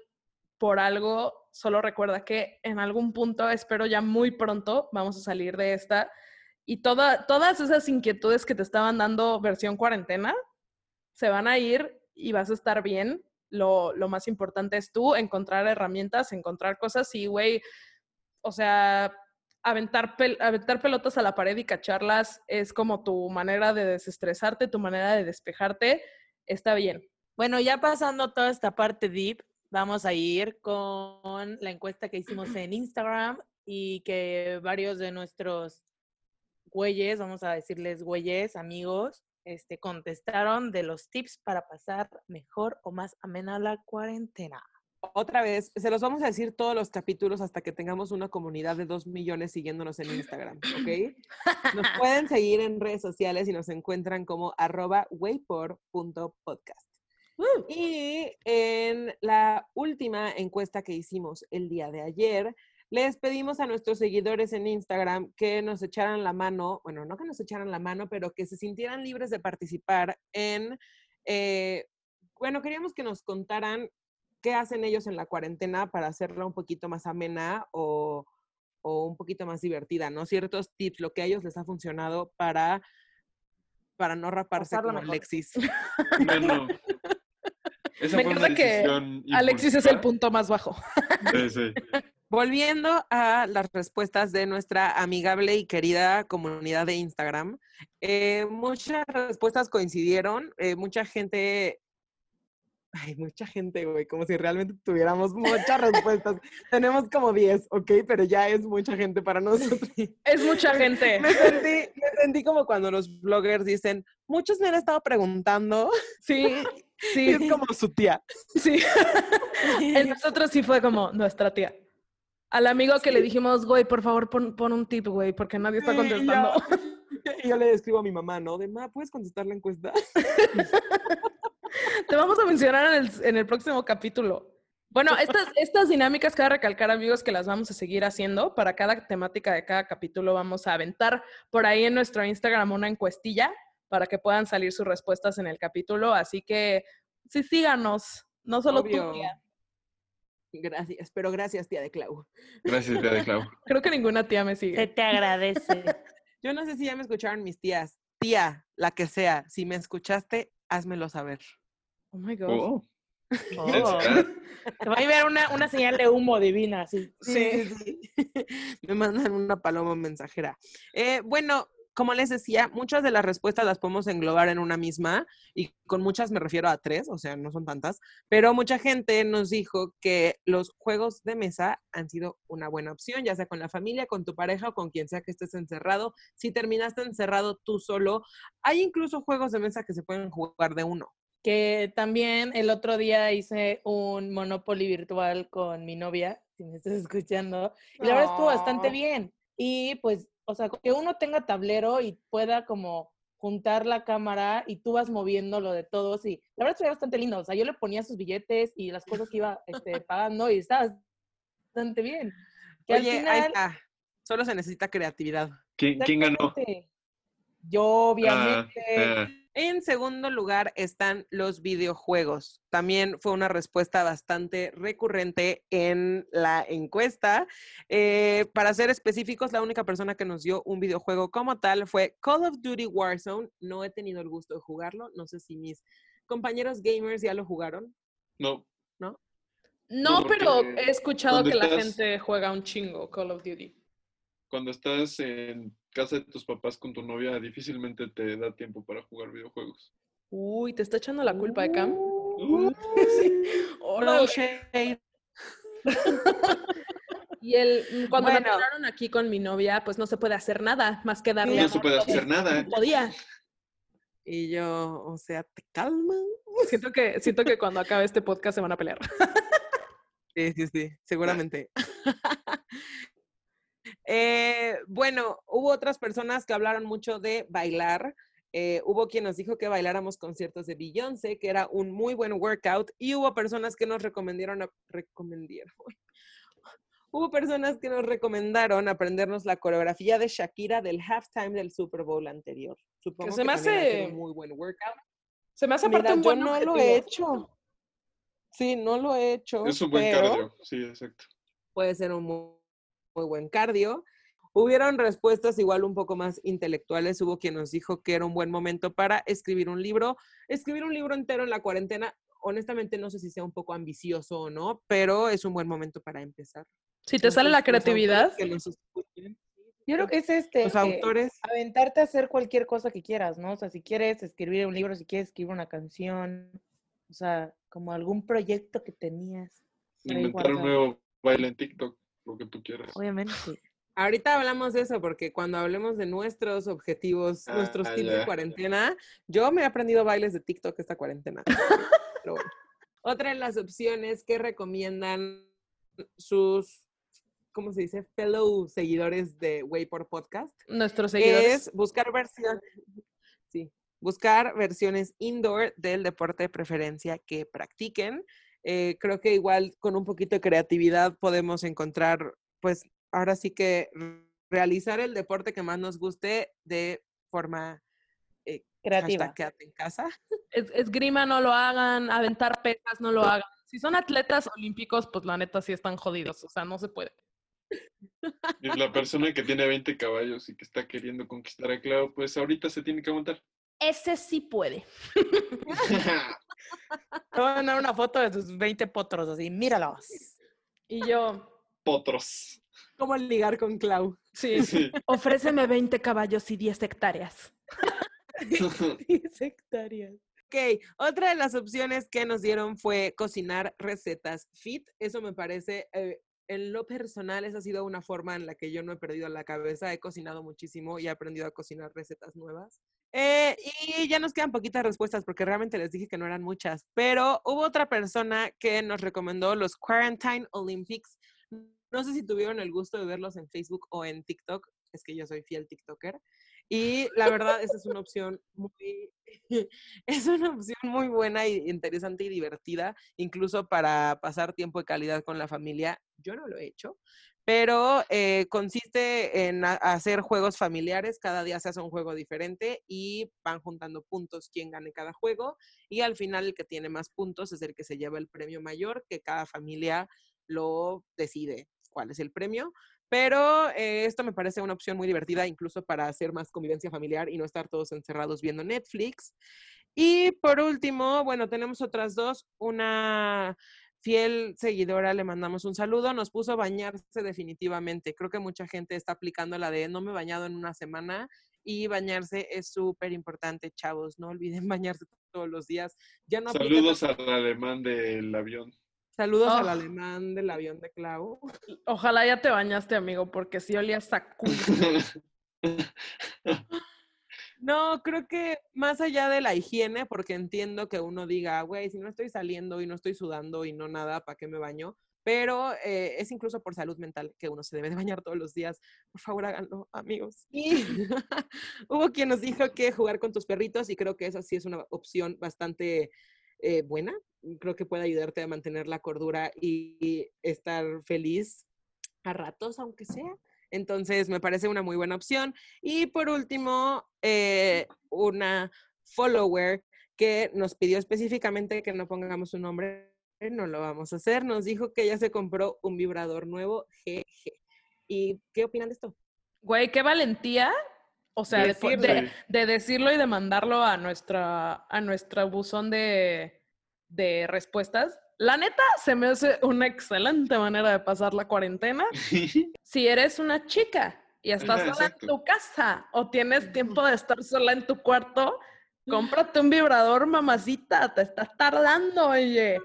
por algo, solo recuerda que en algún punto, espero ya muy pronto, vamos a salir de esta. Y toda, todas esas inquietudes que te estaban dando versión cuarentena se van a ir y vas a estar bien. Lo, lo más importante es tú encontrar herramientas, encontrar cosas y, güey, o sea, aventar, pel- aventar pelotas a la pared y cacharlas es como tu manera de desestresarte, tu manera de despejarte. Está bien. Bueno, ya pasando toda esta parte deep, vamos a ir con la encuesta que hicimos en Instagram y que varios de nuestros güeyes, vamos a decirles güeyes, amigos, este, contestaron de los tips para pasar mejor o más amena la cuarentena. Otra vez, se los vamos a decir todos los capítulos hasta que tengamos una comunidad de dos millones siguiéndonos en Instagram, ¿ok? Nos *laughs* pueden seguir en redes sociales y nos encuentran como arroba waypor.podcast. Y en la última encuesta que hicimos el día de ayer, les pedimos a nuestros seguidores en Instagram que nos echaran la mano, bueno, no que nos echaran la mano, pero que se sintieran libres de participar en, eh, bueno, queríamos que nos contaran qué hacen ellos en la cuarentena para hacerla un poquito más amena o, o un poquito más divertida, ¿no? Ciertos tips, lo que a ellos les ha funcionado para, para no raparse Pasarla como mejor. Alexis. *laughs* *laughs* Bueno, esa Me encanta que Alexis es el punto más bajo. Sí, sí. *laughs* Volviendo a las respuestas de nuestra amigable y querida comunidad de Instagram, eh, muchas respuestas coincidieron, eh, mucha gente, ay, mucha gente, güey, como si realmente tuviéramos muchas respuestas. *laughs* Tenemos como 10, ¿ok? Pero ya es mucha gente para nosotros. Es mucha gente. Me sentí, me sentí como cuando los bloggers dicen, muchos me han estado preguntando, Sí, *laughs* sí, es como su tía. sí. *laughs* En nosotros sí fue como nuestra tía. Al amigo que le dijimos, güey, por favor, pon, pon un tip, güey, porque nadie está Sí, y yo- contestando. *laughs* Y yo le escribo a mi mamá, ¿no? De, ma, ¿puedes contestar la encuesta? *laughs* Te vamos a mencionar en el, en el próximo capítulo. Bueno, estas, estas dinámicas, cabe recalcar, amigos, que las vamos a seguir haciendo. Para cada temática de cada capítulo vamos a aventar por ahí en nuestro Instagram una encuestilla para que puedan salir sus respuestas en el capítulo. Así que sí, síganos. No solo Obvio. tú, tía. Gracias, pero gracias, tía de Clau. Gracias, tía de Clau. *laughs* Creo que ninguna tía me Se sigue. te agradece. *laughs* Yo no sé si ya me escucharon mis tías. Tía, la que sea, si me escuchaste, házmelo saber. Oh my God. Oh, Oh. Te va a enviar una, una señal de humo divina, así. Sí, sí, sí. *laughs* me mandan una paloma mensajera. Eh, bueno, como les decía, muchas de las respuestas las podemos englobar en una misma y con muchas me refiero a tres, o sea, no son tantas, pero mucha gente nos dijo que los juegos de mesa han sido una buena opción, ya sea con la familia, con tu pareja o con quien sea que estés encerrado. Si terminaste encerrado tú solo, hay incluso juegos de mesa que se pueden jugar de uno. Que también el otro día hice un Monopoly virtual con mi novia, si me estás escuchando, y la verdad estuvo bastante Oh. bien. Y pues, o sea, que uno tenga tablero y pueda como juntar la cámara y tú vas moviendo lo de todos y la verdad estuvo bastante lindo. O sea, yo le ponía sus billetes y las cosas que *laughs* iba este, pagando y estaba bastante bien. Que al Oye, ahí final, está. Solo se necesita creatividad. ¿Quién, quién ganó? Yo, obviamente. Ah, ah. En segundo lugar están los videojuegos. También fue una respuesta bastante recurrente en la encuesta. Eh, para ser específicos, la única persona que nos dio un videojuego como tal fue Call of Duty Warzone. No he tenido el gusto de jugarlo. No sé si mis compañeros gamers ya lo jugaron. No, No, No, pero he escuchado que la gente juega un chingo Call of Duty. cuando estás en casa de tus papás con tu novia, difícilmente te da tiempo para jugar videojuegos. Uy, ¿te está echando la culpa de Cam? Uh. *laughs* No shade. *laughs* Y el, mm, cuando me Bueno. pararon aquí con mi novia, pues no se puede hacer nada más que darle no amor se puede hacer nada. santo día. Y yo, o sea, te calma. Siento que, siento que cuando acabe este podcast se van a pelear. Sí, sí, sí, seguramente. *laughs* Eh, bueno, hubo otras personas que hablaron mucho de bailar. Eh, hubo quien nos dijo que bailáramos conciertos de Beyoncé, que era un muy buen workout, y hubo personas que nos recomendaron, a- recomendaron. *laughs* Hubo personas que nos recomendaron aprendernos la coreografía de Shakira del halftime del Super Bowl anterior. Supongo se me hace- un muy buen workout. Se me hace aparte un yo buen no lo he hecho. Sí, no lo he hecho. Es un buen pero cardio, sí, exacto. Puede ser un muy, muy buen cardio. Hubieron respuestas igual un poco más intelectuales. Hubo quien nos dijo que era un buen momento para escribir un libro. Escribir un libro entero en la cuarentena, honestamente no sé si sea un poco ambicioso o no, pero es un buen momento para empezar. Si te sale la creatividad, que Yo creo que es este. Los eh, aventarte a hacer cualquier cosa que quieras, ¿no? O sea, si quieres escribir un libro, si quieres escribir una canción, o sea, como algún proyecto que tenías. Inventar un nuevo baile en TikTok, lo que tú quieras. Obviamente. Ahorita hablamos de eso porque cuando hablemos de nuestros objetivos, nuestros Ah, tips ya. de cuarentena, yo me he aprendido bailes de TikTok esta cuarentena. *laughs* Pero bueno. Otra de las opciones que recomiendan sus, ¿cómo se dice? Fellow seguidores de Way por Podcast nuestros seguidores. es buscar versiones, sí, buscar versiones indoor del deporte de preferencia que practiquen. Eh, creo que igual con un poquito de creatividad podemos encontrar, pues ahora sí que realizar el deporte que más nos guste de forma Creativa. hashtag quédate en casa. Es- esgrima no lo hagan, aventar pesas no lo hagan. Si son atletas olímpicos, pues la neta sí están jodidos, o sea, no se puede. Y la persona que tiene 20 caballos y que está queriendo conquistar a Clau, pues ahorita se tiene que aguantar. Ese sí puede. *laughs* *laughs* Te voy a mandar una foto de tus 20 potros, así, míralos. Y yo, Potros. ¿Cómo ligar con Clau? sí, *laughs* Sí. ofréceme 20 caballos y 10 hectáreas. *laughs* 10 hectáreas. Ok, otra de las opciones que nos dieron fue cocinar recetas fit. Eso me parece, eh, en lo personal, esa ha sido una forma en la que yo no he perdido la cabeza. He cocinado muchísimo y he aprendido a cocinar recetas nuevas. Eh, y ya nos quedan poquitas respuestas porque realmente les dije que no eran muchas, pero hubo otra persona que nos recomendó los Quarantine Olympics. No sé si tuvieron el gusto de verlos en Facebook o en TikTok, es que yo soy fiel TikToker. Y la verdad, esa es una opción muy, *laughs* es una opción muy buena y interesante y divertida, incluso para pasar tiempo de calidad con la familia. Yo no lo he hecho, pero eh, consiste en hacer juegos familiares. Cada día se hace un juego diferente y van juntando puntos quien gane cada juego. Y al final el que tiene más puntos es el que se lleva el premio mayor, que cada familia lo decide cuál es el premio. Pero eh, esto me parece una opción muy divertida, incluso para hacer más convivencia familiar y no estar todos encerrados viendo Netflix. Y por último, bueno, tenemos otras dos. Una fiel seguidora, le mandamos un saludo, nos puso a bañarse definitivamente. Creo que mucha gente está aplicando la de no me he bañado en una semana y bañarse es súper importante, chavos. No olviden *laughs* bañarse todos los días. Ya no aplica Saludos al alemán del avión. Saludos al Oh. alemán del avión de Clau. Ojalá ya te bañaste, amigo, porque si olías a culo. *laughs* *laughs* No, creo que más allá de la higiene, porque entiendo que uno diga, güey, si no estoy saliendo y no estoy sudando y no nada, ¿para qué me baño? Pero eh, es incluso por salud mental que uno se debe de bañar todos los días. Por favor, háganlo, amigos. Y *laughs* hubo quien nos dijo que jugar con tus perritos y creo que esa sí es una opción bastante eh, buena. Creo que puede ayudarte a mantener la cordura y estar feliz a ratos, aunque sea. Entonces, me parece una muy buena opción. Y por último, eh, una follower que nos pidió específicamente que no pongamos su nombre, no lo vamos a hacer. Nos dijo que ella se compró un vibrador nuevo, GG. ¿Y qué opinan de esto? Güey, qué valentía. O sea, de, Decirlo. de decirlo y de mandarlo a nuestra, a nuestra buzón de, de respuestas. La neta, se me hace una excelente manera de pasar la cuarentena. *laughs* Si eres una chica y estás Ajá, sola en tu casa o tienes tiempo de estar sola en tu cuarto, *laughs* cómprate un vibrador, mamacita. Te estás tardando, oye.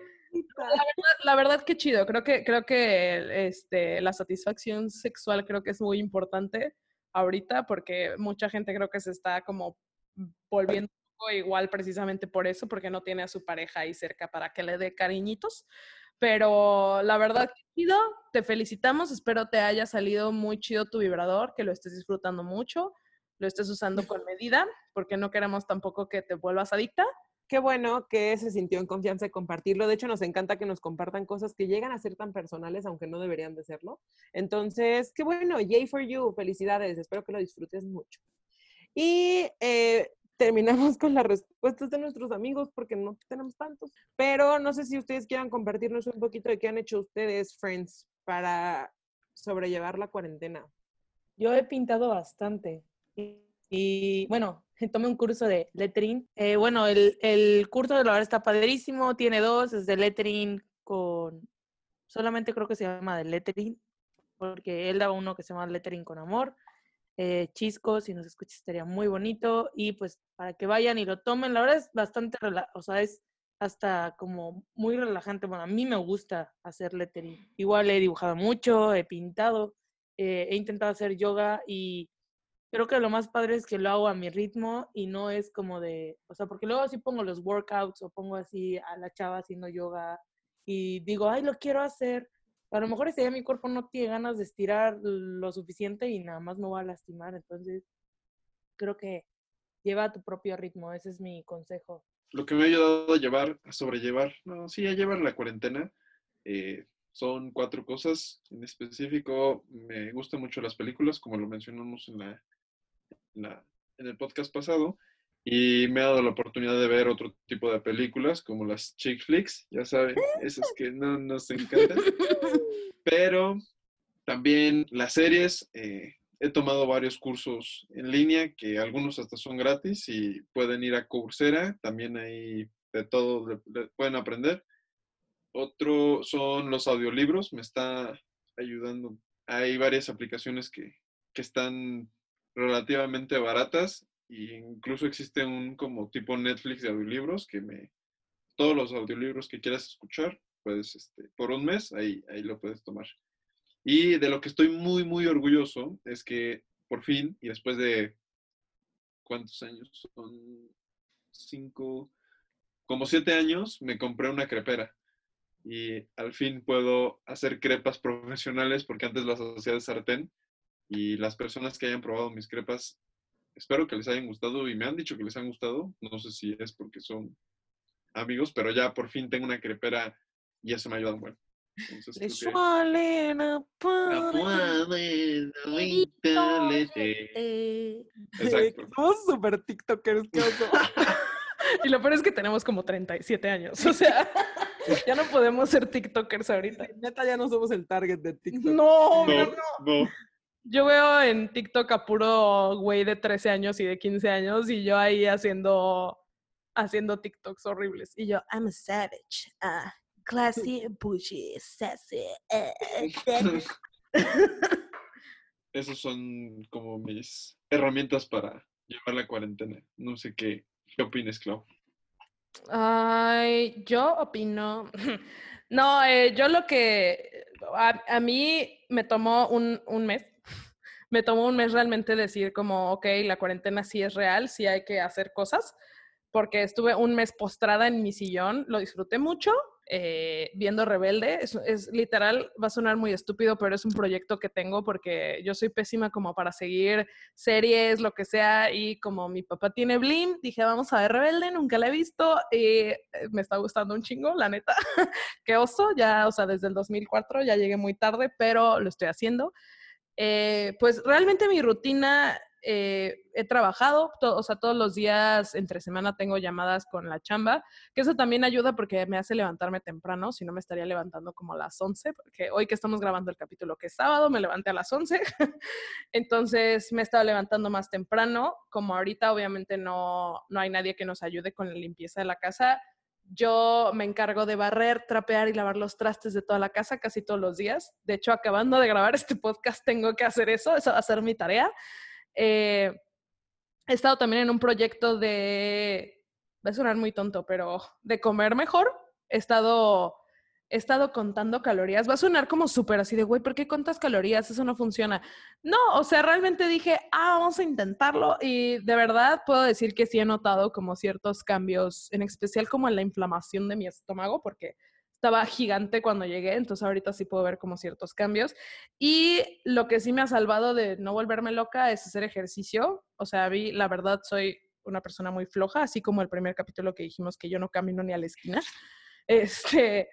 La verdad que chido, creo que, creo que este, la satisfacción sexual creo que es muy importante ahorita porque mucha gente creo que se está como volviendo poco igual precisamente por eso, porque no tiene a su pareja ahí cerca para que le dé cariñitos. Pero la verdad que chido, te felicitamos, espero te haya salido muy chido tu vibrador, que lo estés disfrutando mucho, lo estés usando *laughs* con medida, porque no queremos tampoco que te vuelvas adicta. Qué bueno que se sintió en confianza de compartirlo. De hecho, nos encanta que nos compartan cosas que llegan a ser tan personales, aunque no deberían de serlo. Entonces, qué bueno, yay for you, felicidades, espero que lo disfrutes mucho. Y eh, terminamos con las respuestas de nuestros amigos, porque no tenemos tantos. Pero no sé si ustedes quieran compartirnos un poquito de qué han hecho ustedes, friends, para sobrellevar la cuarentena. Yo he pintado bastante. Y, y, bueno, *laughs* tomé un curso de lettering. Eh, bueno, el, el curso de la verdad está padrísimo. Tiene dos, es de lettering con... Solamente creo que se llama de lettering, porque él daba uno que se llama lettering con amor. Eh, Chisco, si nos escuchas estaría muy bonito. Y pues para que vayan y lo tomen, la verdad es bastante, o sea, es hasta como muy relajante. Bueno, a mí me gusta hacer lettering. Igual he dibujado mucho, he pintado eh, he intentado hacer yoga y creo que lo más padre es que lo hago a mi ritmo y no es como de, o sea, porque luego sí pongo los workouts o pongo así a la chava haciendo yoga y digo, ay, lo quiero hacer. A lo mejor ese día mi cuerpo no tiene ganas de estirar lo suficiente y nada más me va a lastimar. Entonces, creo que lleva a tu propio ritmo. Ese es mi consejo. Lo que me ha ayudado a llevar, a sobrellevar, no, sí, a llevar la cuarentena, eh, son cuatro cosas. En específico, me gustan mucho las películas, como lo mencionamos en, la, en, la- en el podcast pasado, y me ha dado la oportunidad de ver otro tipo de películas, como las chick flicks, ya saben, esas que no nos encantan. *laughs* Pero también las series, eh, he tomado varios cursos en línea, que algunos hasta son gratis y pueden ir a Coursera, también ahí de todo le- le pueden aprender. Otro son los audiolibros, me está ayudando. Hay varias aplicaciones que, que están relativamente baratas e incluso existe un como tipo Netflix de audiolibros que me todos los audiolibros que quieras escuchar, puedes este, por un mes ahí ahí lo puedes tomar. Y de lo que estoy muy muy orgulloso es que por fin y después de ¿cuántos años? Son cinco, como siete años, me compré una crepera. Y al fin puedo hacer crepas *laughs* profesionales porque antes las hacía de sartén. Y las personas que hayan probado mis crepas, espero que les hayan gustado y me han dicho que les han gustado. No sé si es porque son amigos, pero ya por fin tengo una crepera y eso me ayuda bueno. Entonces, Le suele la puede. Exacto. *laughs* Somos súper TikTokers, qué oso. *laughs* Y lo peor es que tenemos como 37 años. O sea, *laughs* ya no podemos ser TikTokers ahorita. Neta, ya no somos el target de TikTok. No, No, no. Yo veo en TikTok a puro güey de 13 años y de 15 años y yo ahí haciendo, haciendo TikToks horribles. Y yo, I'm a savage. Uh, classy, bougie, sassy. *laughs* uh, Esos son como mis herramientas para llevar la cuarentena. No sé qué, qué opinas, Clau. Ay, yo opino. *laughs* No, eh, yo lo que a, a mí me tomó un, un mes. Me tomó un mes realmente decir como, ok, la cuarentena sí es real, sí hay que hacer cosas, porque estuve un mes postrada en mi sillón, lo disfruté mucho, eh, viendo Rebelde. Es, es literal, va a sonar muy estúpido, pero es un proyecto que tengo porque yo soy pésima como para seguir series, lo que sea, y como mi papá tiene Blim, dije, vamos a ver Rebelde, nunca la he visto, y eh, me está gustando un chingo, la neta. *laughs* Qué oso, ya, o sea, desde el 2004 ya llegué muy tarde, pero lo estoy haciendo. Eh, pues realmente mi rutina eh, he trabajado, o sea, todos los días entre semana tengo llamadas con la chamba, que eso también ayuda porque me hace levantarme temprano, si no me estaría levantando como a las 11, porque hoy que estamos grabando el capítulo que es sábado, me levanté a las 11, *laughs* entonces me he estado levantando más temprano, como ahorita obviamente no, no hay nadie que nos ayude con la limpieza de la casa. Yo me encargo de barrer, trapear y lavar los trastes de toda la casa casi todos los días. De hecho, acabando de grabar *laughs* este podcast, tengo que hacer eso, esa va a ser mi tarea. Eh, he estado también en un proyecto de, va a sonar muy tonto, pero de comer mejor. He estado, he estado contando calorías. Va a sonar como súper así de, güey, ¿por qué cuentas calorías? Eso no funciona. No, o sea, realmente dije, ah, vamos a intentarlo. Y de verdad puedo decir que sí he notado como ciertos cambios, en especial como en la inflamación de mi estómago, porque estaba gigante cuando llegué, entonces ahorita sí puedo ver como ciertos cambios. Y lo que sí me ha salvado de no volverme loca es hacer ejercicio. O sea, vi, la verdad, soy una persona muy floja, así como el primer capítulo que dijimos que yo no camino ni a la esquina. Este,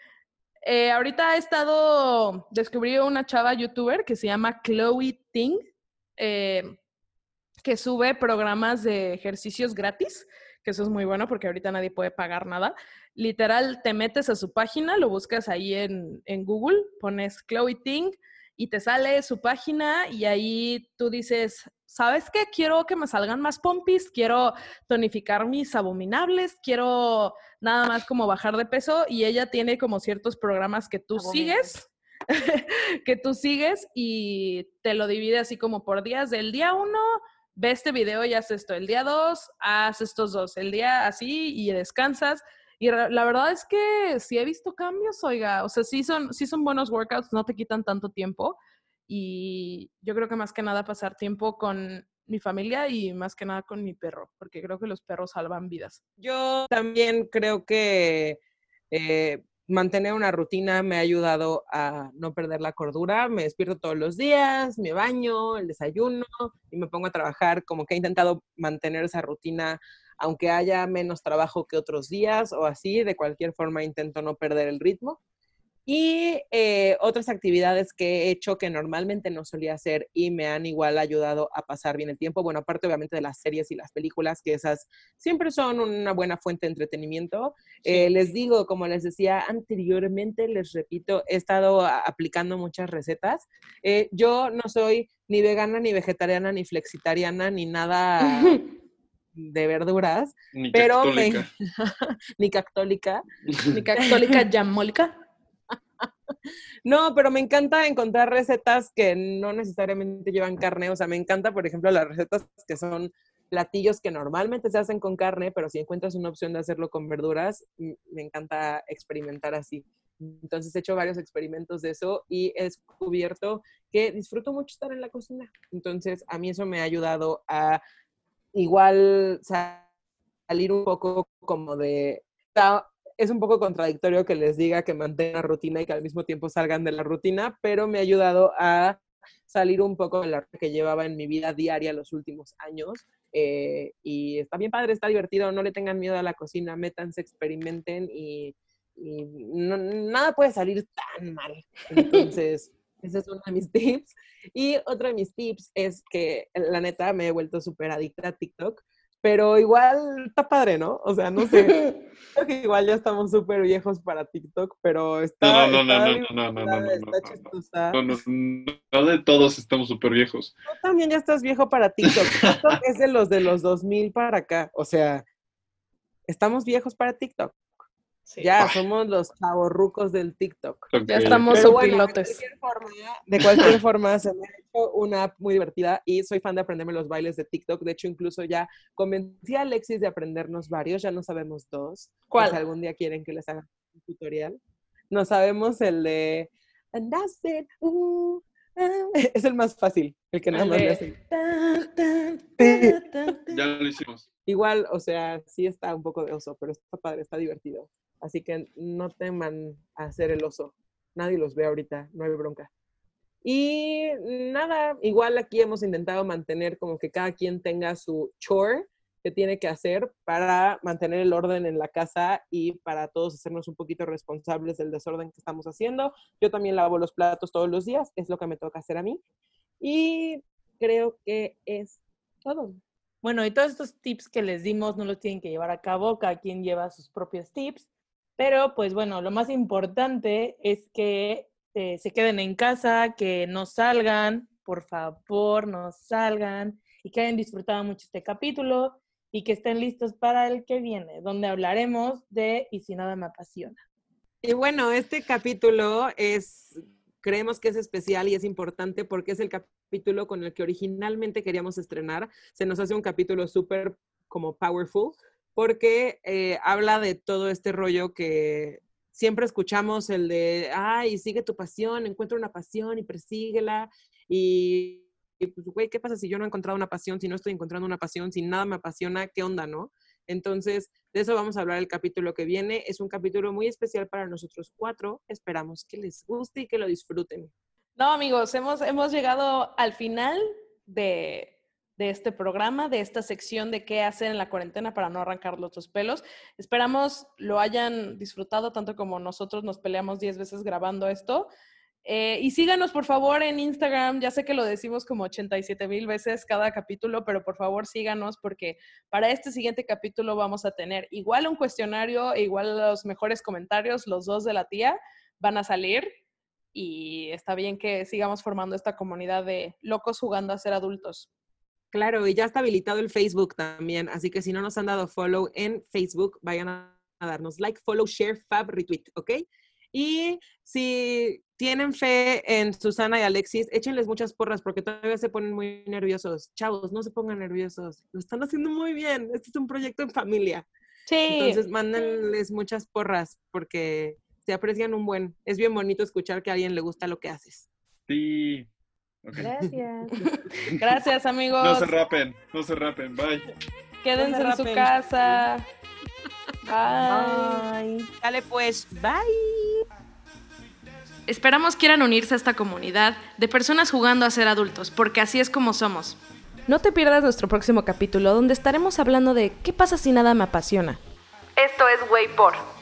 eh, ahorita he estado, descubrí una chava youtuber que se llama Chloe Ting, eh, que sube programas de ejercicios gratis, que eso es muy bueno porque ahorita nadie puede pagar nada. Literal, te metes a su página, lo buscas ahí en, en Google, pones Chloe Ting y te sale su página y ahí tú dices, ¿sabes qué? Quiero que me salgan más pompis, quiero tonificar mis abominables, quiero nada más como bajar de peso y ella tiene como ciertos programas que tú sigues, *laughs* que tú sigues y te lo divide así como por días. Del día uno, ve este video y haz esto. El día dos, haz estos dos. El día así y descansas. Y la verdad es que sí he visto cambios, oiga. O sea, sí son, sí son buenos workouts, no te quitan tanto tiempo. Y yo creo que más que nada pasar tiempo con mi familia y más que nada con mi perro, porque creo que los perros salvan vidas. Yo también creo que eh, mantener una rutina me ha ayudado a no perder la cordura. Me despierto todos los días, me baño, el desayuno y me pongo a trabajar. Como que he intentado mantener esa rutina, aunque haya menos trabajo que otros días o así. De cualquier forma, intento no perder el ritmo. Y eh, otras actividades que he hecho que normalmente no solía hacer y me han igual ayudado a pasar bien el tiempo. Bueno, aparte obviamente de las series y las películas, que esas siempre son una buena fuente de entretenimiento. Eh, les digo, como les decía anteriormente, les repito, he estado aplicando muchas recetas. Eh, yo no soy ni vegana, ni vegetariana, ni flexitariana, ni nada *laughs* de verduras, Ni pero me, *laughs* ni católica. Mi *laughs* católica yamólica. *laughs* No, pero me encanta encontrar recetas que no necesariamente llevan carne. O sea, me encanta, por ejemplo, las recetas que son platillos que normalmente se hacen con carne, pero si encuentras una opción de hacerlo con verduras, me encanta experimentar así. Entonces he hecho varios experimentos de eso y he descubierto que disfruto mucho estar en la cocina. Entonces a mí eso me ha ayudado a igual sa- salir un poco como de... Es un poco contradictorio que les diga que mantengan la rutina y que al mismo tiempo salgan de la rutina, pero me ha ayudado a salir un poco de la rutina que llevaba en mi vida diaria los últimos años. eh, y está bien padre, está divertido, no le tengan miedo a la cocina, métanse, experimenten y, y no- nada puede salir tan mal. *laughs* Entonces, ese es uno de mis *laughs* tips. Y otro de mis tips es que, la neta, me he vuelto súper adicta a TikTok, pero igual está padre, ¿no? O sea, no sé, *laughs* creo que igual ya estamos súper viejos para TikTok, pero está, No, no, no, está no, no, no, no, no, no, divertida, no, está no, no. chistosa. No, no, no de todos estamos súper viejos. Tú también ya estás viejo para TikTok. *laughs* TikTok es de los de los 2000 para acá. O sea, estamos viejos para TikTok. Ya, somos los chavorrucos del TikTok. Ya estamos Pero bueno, de cualquier forma, de cualquier *laughs* forma se me ha hecho una app muy divertida y soy fan de aprenderme los bailes de TikTok. De hecho, incluso ya convencí a Alexis de aprendernos varios, ya no sabemos dos. ¿Cuál? Si algún día quieren que les haga un tutorial. No sabemos el de And that's it, uh, ah. *laughs* Es el más fácil, el que nada más le. Ya lo hicimos. Igual, o sea, sí está un poco de oso, pero está padre, está divertido. Así que no teman hacer el oso. Nadie los ve ahorita, no hay bronca. Y nada, igual aquí hemos intentado mantener como que cada quien tenga su chore que tiene que hacer para mantener el orden en la casa y para todos hacernos un poquito responsables del desorden que estamos haciendo. Yo también lavo los platos todos los días, es lo que me toca hacer a mí. Y creo que es todo. Bueno, y todos estos tips que les dimos no los tienen que llevar a cabo, cada quien lleva sus propios tips, pero pues bueno, lo más importante es que eh, se queden en casa, que no salgan, por favor, no salgan y que hayan disfrutado mucho este capítulo y que estén listos para el que viene, donde hablaremos de Y si nada me apasiona. Y bueno, este capítulo es, creemos que es especial y es importante porque es el capítulo con el que originalmente queríamos estrenar. Se nos hace un capítulo súper como powerful porque eh, habla de todo este rollo que siempre escuchamos, el de, ay, sigue tu pasión, encuentra una pasión y persíguela. Y, y, pues, güey, ¿qué pasa si yo no he encontrado una pasión, si no estoy encontrando una pasión, si nada me apasiona, qué onda, no? Entonces, de eso vamos a hablar el capítulo que viene. Es un capítulo muy especial para nosotros cuatro. Esperamos que les guste y que lo disfruten. No, amigos, hemos, hemos llegado al final de, de este programa, de esta sección de qué hacer en la cuarentena para no arrancar los pelos. Esperamos lo hayan disfrutado tanto como nosotros nos peleamos 10 veces grabando esto. Eh, y síganos, por favor, en Instagram. Ya sé que lo decimos como 87 mil veces cada capítulo, pero por favor síganos porque para este siguiente capítulo vamos a tener igual un cuestionario, e igual los mejores comentarios, los dos de la tía van a salir. Y está bien que sigamos formando esta comunidad de locos jugando a ser adultos. Claro, y ya está habilitado el Facebook también, así que si no nos han dado follow en Facebook, vayan a darnos like, follow, share, fab, retweet, ¿ok? Y si tienen fe en Susana y Alexis, échenles muchas porras porque todavía se ponen muy nerviosos. Chavos, no se pongan nerviosos. Lo están haciendo muy bien. Este es un proyecto en familia. Sí. Entonces, mándenles muchas porras porque se aprecian un buen. Es bien bonito escuchar que a alguien le gusta lo que haces. Sí. Gracias. *laughs* Gracias, amigos. No se rapen, no se rapen. Bye. Quédense No en su casa. Bye. Bye. Dale pues, bye. Esperamos quieran unirse a esta comunidad de personas jugando a ser adultos, porque así es como somos. No te pierdas nuestro próximo capítulo donde estaremos hablando de qué pasa si nada me apasiona. Esto es Way por.